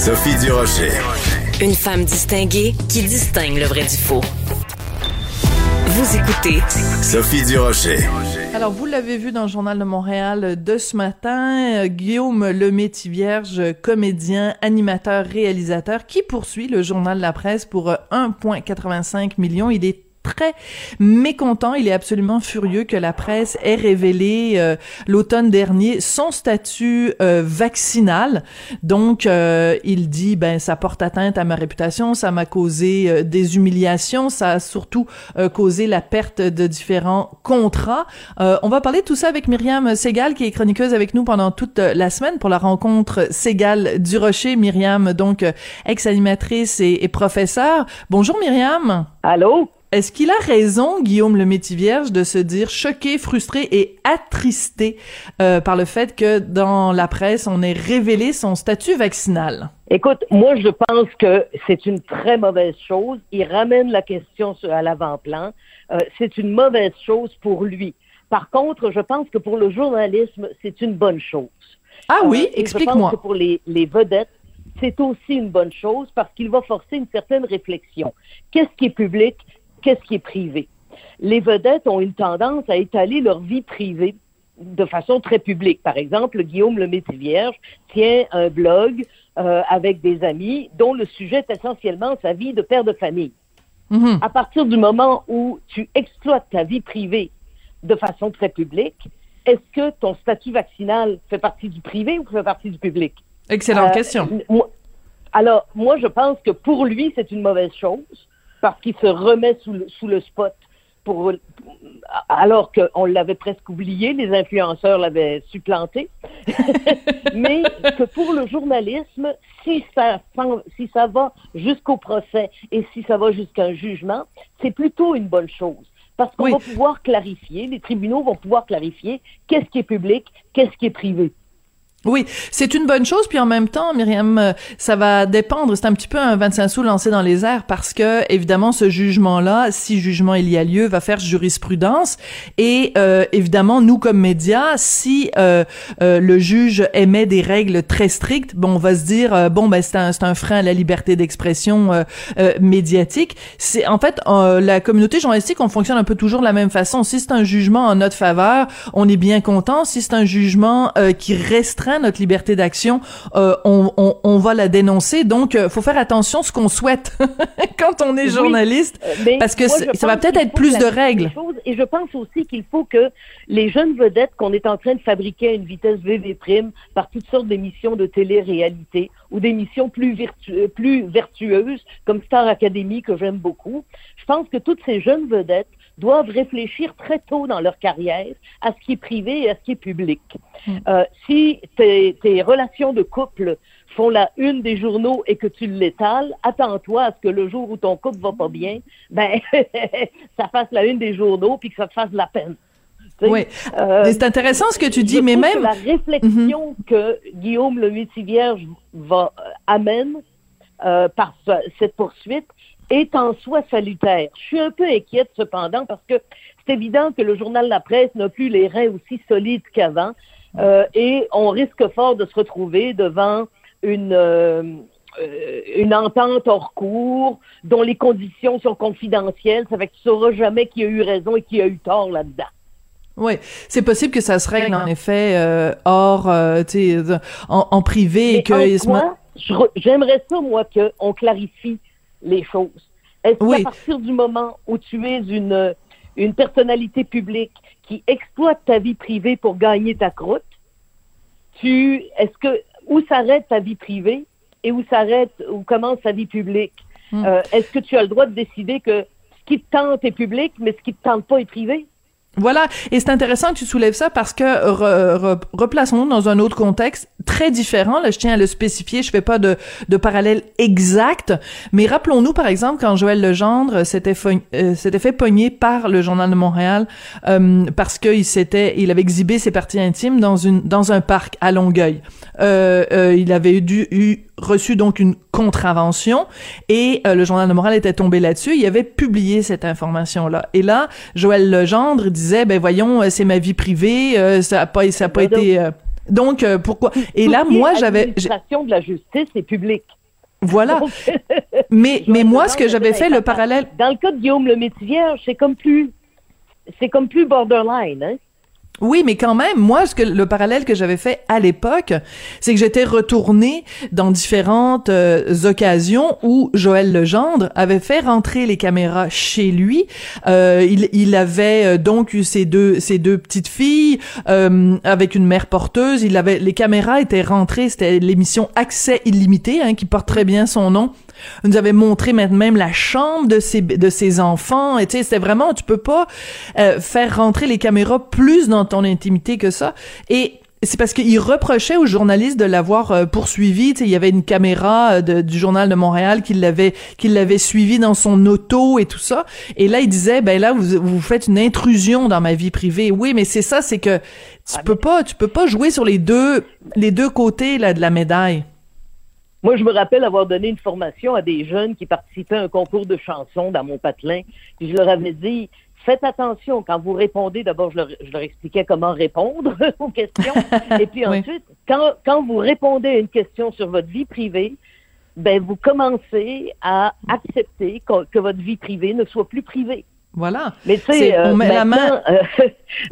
Sophie Durocher. Une femme distinguée qui distingue le vrai du faux. Vous écoutez Sophie Durocher. Alors, vous l'avez vu dans le Journal de Montréal de ce matin, euh, Guillaume Lemaitre-Vierge, comédien, animateur, réalisateur, qui poursuit le Journal de la Presse pour euh, 1,85 million. Il est très mécontent. Il est absolument furieux que la presse ait révélé euh, l'automne dernier son statut euh, vaccinal. Donc, euh, il dit, ben, ça porte atteinte à ma réputation, ça m'a causé des humiliations, ça a surtout causé la perte de différents contrats. on va parler de tout ça avec Myriam Segal, qui est chroniqueuse avec nous pendant toute la semaine pour la rencontre Segal du Rocher. Myriam, donc, ex-animatrice et, et professeure. Bonjour Myriam. Allô? Est-ce qu'il a raison, Guillaume le Métis-Vierge, de se dire choqué, frustré et attristé euh, par le fait que dans la presse, on ait révélé son statut vaccinal? Écoute, moi, je pense que c'est une très mauvaise chose. Il ramène la question à l'avant-plan. Euh, c'est une mauvaise chose pour lui. Par contre, je pense que pour le journalisme, c'est une bonne chose. Ah oui, euh, explique-moi. Je pense que pour les, les vedettes, c'est aussi une bonne chose parce qu'il va forcer une certaine réflexion. Qu'est-ce qui est public? Qu'est-ce qui est privé? Les vedettes ont une tendance à étaler leur vie privée de façon très publique. Par exemple, Guillaume le Vierge tient un blog euh, avec des amis dont le sujet est essentiellement sa vie de père de famille. Mm-hmm. À partir du moment où tu exploites ta vie privée de façon très publique, est-ce que ton statut vaccinal fait partie du privé ou fait partie du public? Excellente euh, question. alors, moi, je pense que pour lui, c'est une mauvaise chose parce qu'il se remet sous le, sous le spot pour, alors qu'on l'avait presque oublié, les influenceurs l'avaient supplanté, mais que pour le journalisme, si ça, si ça va jusqu'au procès et si ça va jusqu'à un jugement, c'est plutôt une bonne chose. Parce qu'on va pouvoir clarifier, les tribunaux vont pouvoir clarifier qu'est-ce qui est public, qu'est-ce qui est privé. Oui, c'est une bonne chose, puis en même temps, Myriam, euh, ça va dépendre, c'est un petit peu un 25 sous lancé dans les airs, parce que, évidemment, ce jugement-là, si jugement il y a lieu, va faire jurisprudence, et euh, évidemment, nous, comme médias, si euh, le juge émet des règles très strictes, bon, on va se dire, bon, ben, c'est un, un, frein à la liberté d'expression médiatique. C'est En fait, la communauté journalistique, on fonctionne un peu toujours de la même façon. Si c'est un jugement en notre faveur, on est bien content. Si c'est un jugement qui restreint notre liberté d'action, euh, on, on, on, va la dénoncer. Donc, euh, faut faire attention à ce qu'on souhaite quand on est journaliste, euh, parce que ça va peut-être être plus de règles. Et je pense aussi qu'il faut que les jeunes vedettes qu'on est en train de fabriquer à une vitesse VV prime par toutes sortes d'émissions de télé-réalité ou d'émissions plus, plus vertueuses, comme Star Academy, que j'aime beaucoup, je pense que toutes ces jeunes vedettes doivent réfléchir très tôt dans leur carrière à ce qui est privé et à ce qui est public. Mm. Euh, si tes, tes, relations de couple font la une des journaux et que tu l'étales, attends-toi à ce que le jour où ton couple va pas bien, ben ça fasse la une des journaux puis que ça te fasse de la peine. Oui, euh, c'est intéressant ce que tu dis, mais même la réflexion mm-hmm. que Guillaume le Vierge va euh, amène euh, par cette poursuite, est en soi salutaire. Je suis un peu inquiète cependant parce que c'est évident que le journal La Presse n'a plus les reins aussi solides qu'avant euh, et on risque fort de se retrouver devant une euh, euh, une entente hors cours dont les conditions sont confidentielles. Ça fait que tu sauras jamais qui a eu raison et qui a eu tort là-dedans. Oui, c'est possible que ça se règle en effet euh, hors, tu sais, en, en, privé et que. J'aimerais ça moi qu'on clarifie les choses. Est-ce qu'à partir du moment où tu es une, une personnalité publique qui exploite ta vie privée pour gagner ta croûte, tu, est-ce que, où s'arrête ta vie privée et où s'arrête, où commence ta vie publique? Hmm. Euh, est-ce que tu as le droit de décider que ce qui te tente est public, mais ce qui te tente pas est privé? Voilà, et c'est intéressant que tu soulèves ça parce que replaçons-nous dans un autre contexte très différent. Là, je tiens à le spécifier. Je fais pas de, de parallèle exact, mais rappelons-nous par exemple quand Joël Legendre s'était euh, s'était fait pogner par le Journal de Montréal euh, parce qu'il s'était, il avait exhibé ses parties intimes dans une dans un parc à Longueuil. Euh, euh il avait dû eu reçu donc une contravention et euh, le journal de Montréal était tombé là-dessus. Il avait publié cette information-là. Et là, Joël Legendre disait, ben voyons, euh, c'est ma vie privée, euh, ça a pas, ça a pas été Donc pourquoi? Et là, moi, j'avais. L'administration de la justice est publique. Voilà. mais mais moi, ce que j'avais fait, le parallèle. Dans le cas de Guillaume le Métivier, c'est comme plus, c'est comme plus borderline, hein? Oui, mais quand même, moi, ce que le parallèle que j'avais fait à l'époque, c'est que j'étais retournée dans différentes euh, occasions où Joël Legendre avait fait rentrer les caméras chez lui. Euh, il, il, avait euh, donc eu ses deux ses deux petites filles euh, avec une mère porteuse. Il avait les caméras étaient rentrées. C'était l'émission Accès illimité hein, qui porte très bien son nom nous avait montré même la chambre de ses de ses enfants. Et tu sais, c'était vraiment, tu peux pas euh, faire rentrer les caméras plus dans ton intimité que ça. Et c'est parce qu'il reprochait aux journalistes de l'avoir euh, poursuivi. il y avait une caméra euh, du journal de Montréal qui l'avait qui l'avait suivi dans son auto et tout ça. Et là, il disait, ben là, vous, vous faites une intrusion dans ma vie privée. Oui, mais c'est ça, c'est que tu ah, peux pas, tu peux pas jouer sur les deux les deux côtés là de la médaille. Moi, je me rappelle avoir donné une formation à des jeunes qui participaient à un concours de chansons dans mon patelin. Puis je leur avais dit, faites attention quand vous répondez. D'abord, je leur, je leur, expliquais comment répondre aux questions. Et puis ensuite, quand, quand vous répondez à une question sur votre vie privée, ben vous commencez à accepter que, que votre vie privée ne soit plus privée. Voilà. Mais tu sais, euh.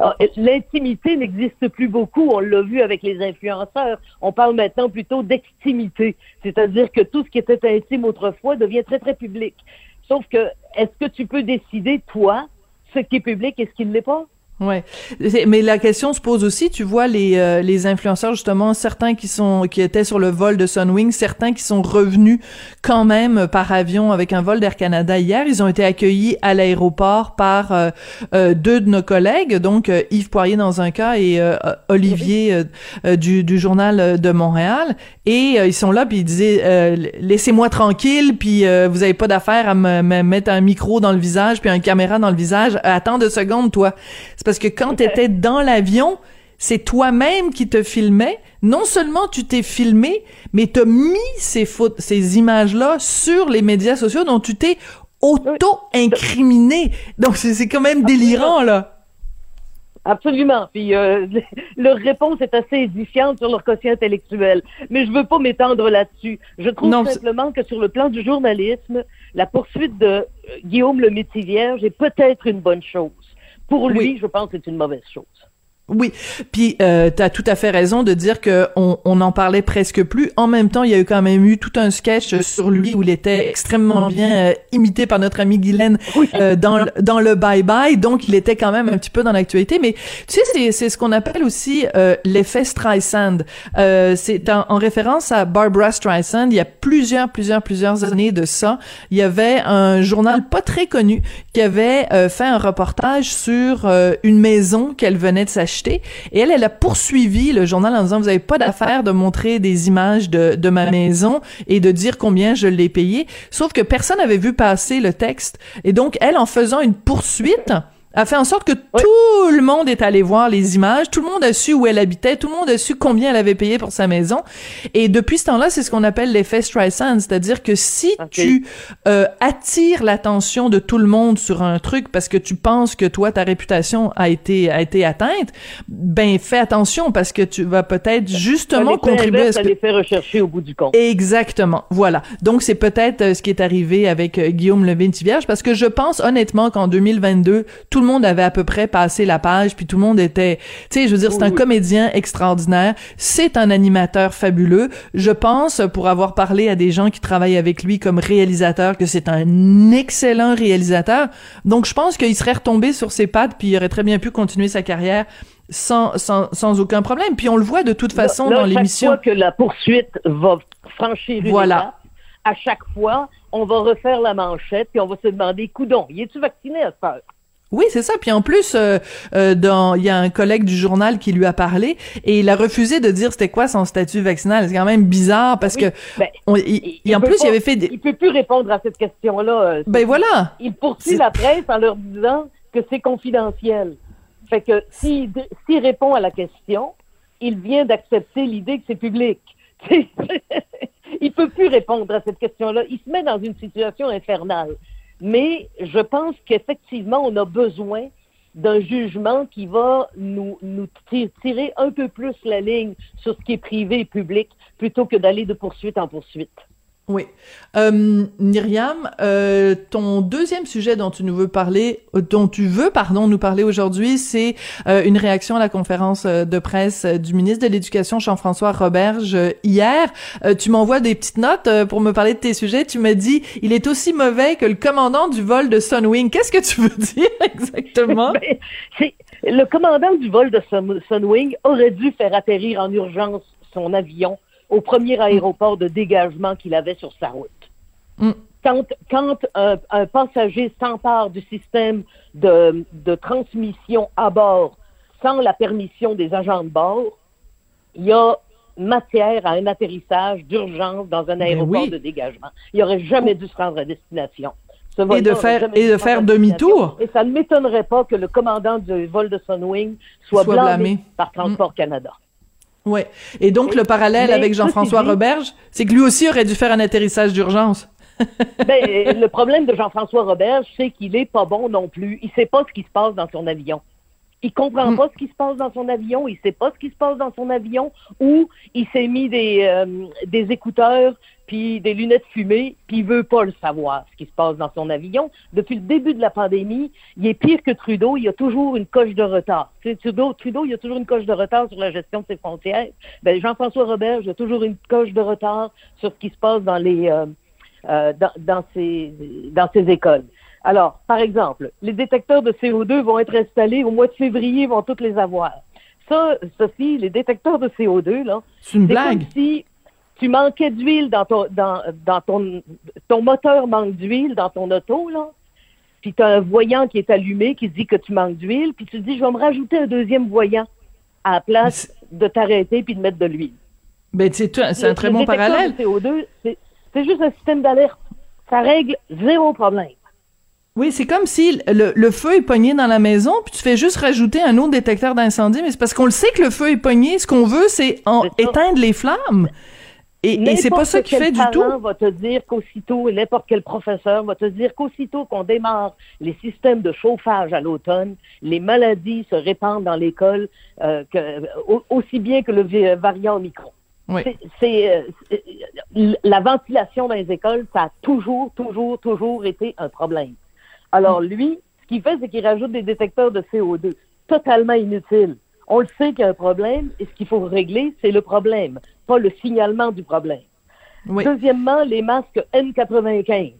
Euh, l'intimité n'existe plus beaucoup. On l'a vu avec les influenceurs. On parle maintenant plutôt d'extimité, c'est-à-dire que tout ce qui était intime autrefois devient très très public. Sauf que, est-ce que tu peux décider toi ce qui est public et ce qui ne l'est pas? Ouais, mais la question se pose aussi. Tu vois les euh, les influenceurs justement, certains qui sont qui étaient sur le vol de Sunwing, certains qui sont revenus quand même par avion avec un vol d'Air Canada hier. Ils ont été accueillis à l'aéroport par euh, euh, deux de nos collègues, donc Yves Poirier dans un cas et Olivier du du journal de Montréal. Et ils sont là puis ils disaient laissez-moi tranquille puis vous avez pas d'affaire à me, mettre un micro dans le visage puis un caméra dans le visage. Attends deux secondes toi parce que quand tu étais dans l'avion, c'est toi-même qui te filmais. Non seulement tu t'es filmé, mais t'as mis ces images-là sur les médias sociaux dont tu t'es auto-incriminé. Donc c'est quand même délirant, là. Absolument. Puis euh, leur réponse est assez édifiante sur leur quotient intellectuel. Mais je veux pas m'étendre là-dessus. Je trouve simplement que sur le plan du journalisme, la poursuite de euh, Guillaume le Métis-Vierge est peut-être une bonne chose. Pour lui, je pense que c'est une mauvaise chose. Oui, puis euh, tu as tout à fait raison de dire que on, on en parlait presque plus. En même temps, il y a eu quand même eu tout un sketch sur lui où il était extrêmement bien euh, imité par notre ami Guylaine euh, dans dans le Bye Bye, donc il était quand même un petit peu dans l'actualité. Mais tu sais, c'est c'est ce qu'on appelle aussi euh, l'effet Streisand. c'est en, en, référence à Barbara Streisand. Il y a plusieurs plusieurs plusieurs années de ça, il y avait un journal pas très connu qui avait fait un reportage sur une maison qu'elle venait de s'acheter et elle, elle a poursuivi le journal en disant, vous n'avez pas d'affaire de montrer des images de, de ma maison et de dire combien je l'ai payé. Sauf que personne n'avait vu passer le texte. Et donc, elle, en faisant une poursuite, a fait en sorte que tout le monde est allé voir les images, tout le monde a su où elle habitait, tout le monde a su combien elle avait payé pour sa maison. Et depuis ce temps-là, c'est ce qu'on appelle l'effet Streisand, c'est-à-dire que si tu euh, attires l'attention de tout le monde sur un truc parce que tu penses que toi ta réputation a été a été atteinte, ben fais attention parce que tu vas peut-être justement contribuer à ce que... les rechercher au bout du compte. Exactement. Voilà. Donc c'est peut-être euh, ce qui est arrivé avec euh, Guillaume Levin-Tivierge parce que je pense honnêtement qu'en 2022 tout le monde avait à peu près passé la page, puis tout le monde était, tu sais, je veux dire, c'est un comédien extraordinaire, c'est un animateur fabuleux. Je pense, pour avoir parlé à des gens qui travaillent avec lui comme réalisateur, que c'est un excellent réalisateur. Donc, je pense qu'il serait retombé sur ses pattes, puis il aurait très bien pu continuer sa carrière sans, sans, sans aucun problème. Puis on le voit de toute façon dans l'émission. Chaque fois que la poursuite va franchir une voilà. étape, à chaque fois, on va refaire la manchette, puis on va se demander, coudon, y es-tu vacciné à ce heure? Oui, c'est ça. Puis en plus, euh, euh, dans il y a un collègue du journal qui lui a parlé et il a refusé de dire c'était quoi son statut vaccinal. C'est quand même bizarre parce que ben, il, en plus il avait fait des... il peut plus répondre à cette question-là. Euh, ben voilà. Il poursuit la presse en leur disant que c'est confidentiel. Fait que s'il s'il répond à la question, il vient d'accepter l'idée que c'est public. il peut plus répondre à cette question-là. Il se met dans une situation infernale. Mais je pense qu'effectivement, on a besoin d'un jugement qui va nous, nous tirer un peu plus la ligne sur ce qui est privé et public plutôt que d'aller de poursuite en poursuite. Oui. Euh, Myriam, euh, ton deuxième sujet dont tu nous veux parler, euh, dont tu veux, pardon, nous parler aujourd'hui, c'est euh, une réaction à la conférence euh, de presse du ministre de l'Éducation, Jean-François Roberge, hier. tu m'envoies des petites notes pour me parler de tes sujets. Tu me dis, il est aussi mauvais que le commandant du vol de Sunwing. Qu'est-ce que tu veux dire exactement? Ben, le commandant du vol de Sunwing aurait dû faire atterrir en urgence son avion au premier aéroport de dégagement qu'il avait sur sa route. Mm. Quand, quand un, passager s'empare du système de, de, transmission à bord sans la permission des agents de bord, il y a matière à un atterrissage d'urgence dans un ben aéroport de dégagement. Il n'aurait jamais dû se rendre à destination. Et de faire, et de faire demi-tour. Et ça ne m'étonnerait pas que le commandant du vol de Sunwing soit, blâmé, par Transport mm. Canada. Ouais. Et donc, le parallèle avec Jean-François Roberge, c'est que lui aussi aurait dû faire un atterrissage d'urgence. ben, le problème de Jean-François Roberge, c'est qu'il est pas bon non plus. Il sait pas ce qui se passe dans son avion. Il comprend mm. pas ce qui se passe dans son avion, il sait pas ce qui se passe dans son avion, ou il s'est mis des, euh, des écouteurs puis des lunettes fumées, puis il veut pas le savoir, ce qui se passe dans son avion. Depuis le début de la pandémie, il est pire que Trudeau, il y a toujours une coche de retard. Trudeau, Trudeau, il y a toujours une coche de retard sur la gestion de ses frontières. Ben, Jean-François Robert, il y a toujours une coche de retard sur ce qui se passe dans les euh, euh, dans, dans, ces, dans ces écoles. Alors, par exemple, les détecteurs de CO2 vont être installés au mois de février, vont toutes les avoir. Ça, Sophie, les détecteurs de CO2, là, c'est une blague. Comme si tu manquais d'huile dans ton dans, dans ton ton moteur manque d'huile dans ton auto là. Puis tu as un voyant qui est allumé qui dit que tu manques d'huile, puis tu te dis je vais me rajouter un deuxième voyant à la place de t'arrêter puis de mettre de l'huile. Ben c'est un très bon parallèle. CO2, c'est juste un système d'alerte. Ça règle zéro problème. Oui, c'est comme si le, le, feu est pogné dans la maison, puis tu fais juste rajouter un autre détecteur d'incendie, mais c'est parce qu'on le sait que le feu est pogné. Ce qu'on veut, c'est éteindre les flammes. Et, c'est pas ça qui fait du tout. va te dire qu'aussitôt, n'importe quel professeur va te dire qu'aussitôt qu'on démarre les systèmes de chauffage à l'automne, les maladies se répandent dans l'école euh, aussi bien que le variant Omicron. Oui. C'est euh, la ventilation dans les écoles, ça a toujours, toujours, toujours été un problème. Alors lui, ce qu'il fait, c'est qu'il rajoute des détecteurs de CO2, totalement inutiles. On le sait qu'il y a un problème et ce qu'il faut régler, c'est le problème, pas le signalement du problème. Deuxièmement, les masques N95.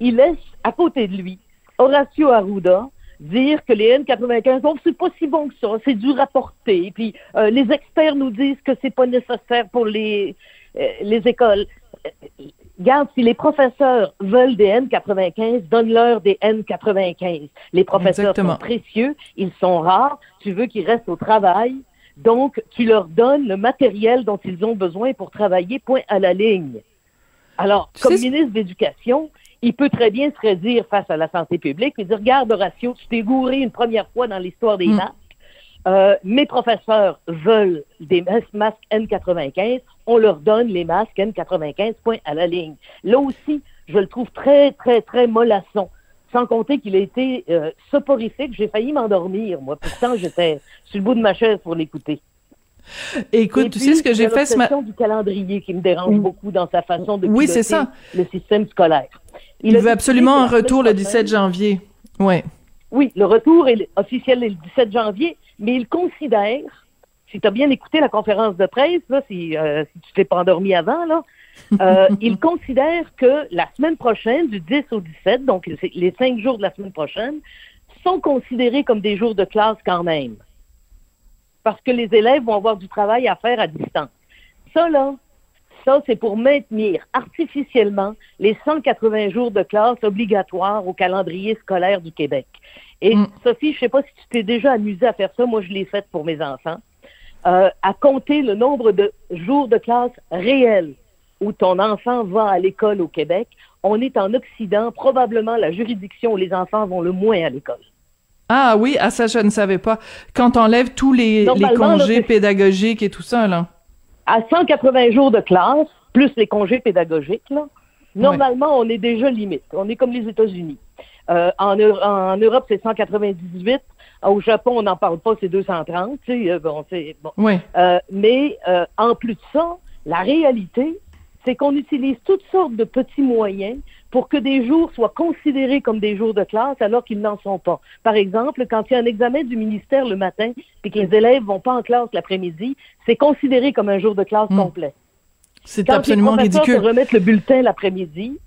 Il laisse à côté de lui Horacio Arruda dire que les N95, oh, c'est pas si bon que ça, c'est du rapporter. Puis euh, les experts nous disent que c'est pas nécessaire pour les, euh, les écoles. Regarde, si les professeurs veulent des N95, donne-leur des N95. Les professeurs sont précieux, ils sont rares, tu veux qu'ils restent au travail, donc tu leur donnes le matériel dont ils ont besoin pour travailler, point à la ligne. Alors, comme ministre d'Éducation, il peut très bien se redire face à la santé publique et dire, regarde Horatio, tu t'es gouré une première fois dans l'histoire des mm. Euh, mes professeurs veulent des masques N95, on leur donne les masques N95, point à la ligne. Là aussi, je le trouve très, très, très mollasson. Sans compter qu'il a été euh, soporifique. J'ai failli m'endormir, moi. Pourtant, j'étais sur le bout de ma chaise pour l'écouter. Écoute, tu sais ce que j'ai fait ce matin? du calendrier qui me dérange beaucoup dans sa façon de oui, c'est ça. le système scolaire. Il, veut absolument un retour le 17 janvier. Ouais. Oui, le retour est officiel le 17 janvier, mais il considère, si tu as bien écouté la conférence de presse, là, si, euh, si tu t'es pas endormi avant, là, euh, il considère que la semaine prochaine, du 10 au 17, donc les cinq jours de la semaine prochaine, sont considérés comme des jours de classe quand même. Parce que les élèves vont avoir du travail à faire à distance. Ça, là, ça, c'est pour maintenir artificiellement les 180 jours de classe obligatoires au calendrier scolaire du Québec. Et mm. Sophie, je sais pas si tu t'es déjà amusée à faire ça, moi je l'ai fait pour mes enfants, euh, à compter le nombre de jours de classe réels où ton enfant va à l'école au Québec. On est en Occident, probablement la juridiction où les enfants vont le moins à l'école. Ah oui, à ah, ça je ne savais pas. Quand on enlève tous les, les congés pédagogiques et tout ça, là. À 180 jours de classe, plus les congés pédagogiques, là, normalement, on est déjà limite. On est comme les États-Unis. Euh, en, Europe, c'est 198. Au Japon, on n'en parle pas, c'est 230, tu sais, bon, c'est bon. Oui. mais en plus de ça, la réalité, c'est qu'on utilise toutes sortes de petits moyens pour que des jours soient considérés comme des jours de classe alors qu'ils n'en sont pas. Par exemple, quand il y a un examen du ministère le matin et que les élèves vont pas en classe l'après-midi, c'est considéré comme un jour de classe hmm. complet. C'est absolument ridicule. Quand remettre le bulletin l'après-midi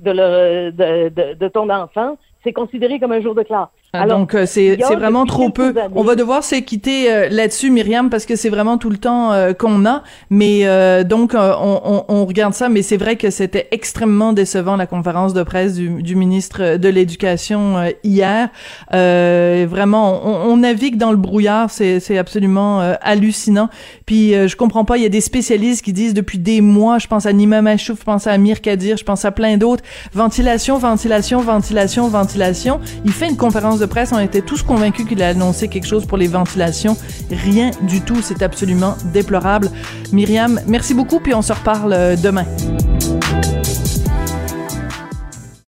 de, de, de, ton enfant, c'est considéré comme un jour de classe. Ah, donc euh, c'est vraiment trop peu. On va devoir s'équiter euh, là-dessus, Myriam, parce que c'est vraiment tout le temps euh, qu'on a. Mais donc on, on, on, regarde ça, mais c'est vrai que c'était extrêmement décevant la conférence de presse du, du ministre de l'Éducation hier. vraiment, on, on, navigue dans le brouillard, c'est absolument hallucinant. Puis je comprends pas, il y a des spécialistes qui disent depuis des mois, je pense à Nima Machouf, je pense à Amir Kadir, je pense à plein d'autres, ventilation, ventilation, ventilation, ventilation. Il fait une conférence de presse, on était tous convaincus qu'il allait annoncer quelque chose pour les ventilations. Rien du tout, c'est absolument déplorable. Myriam, merci beaucoup, puis on se reparle euh, demain.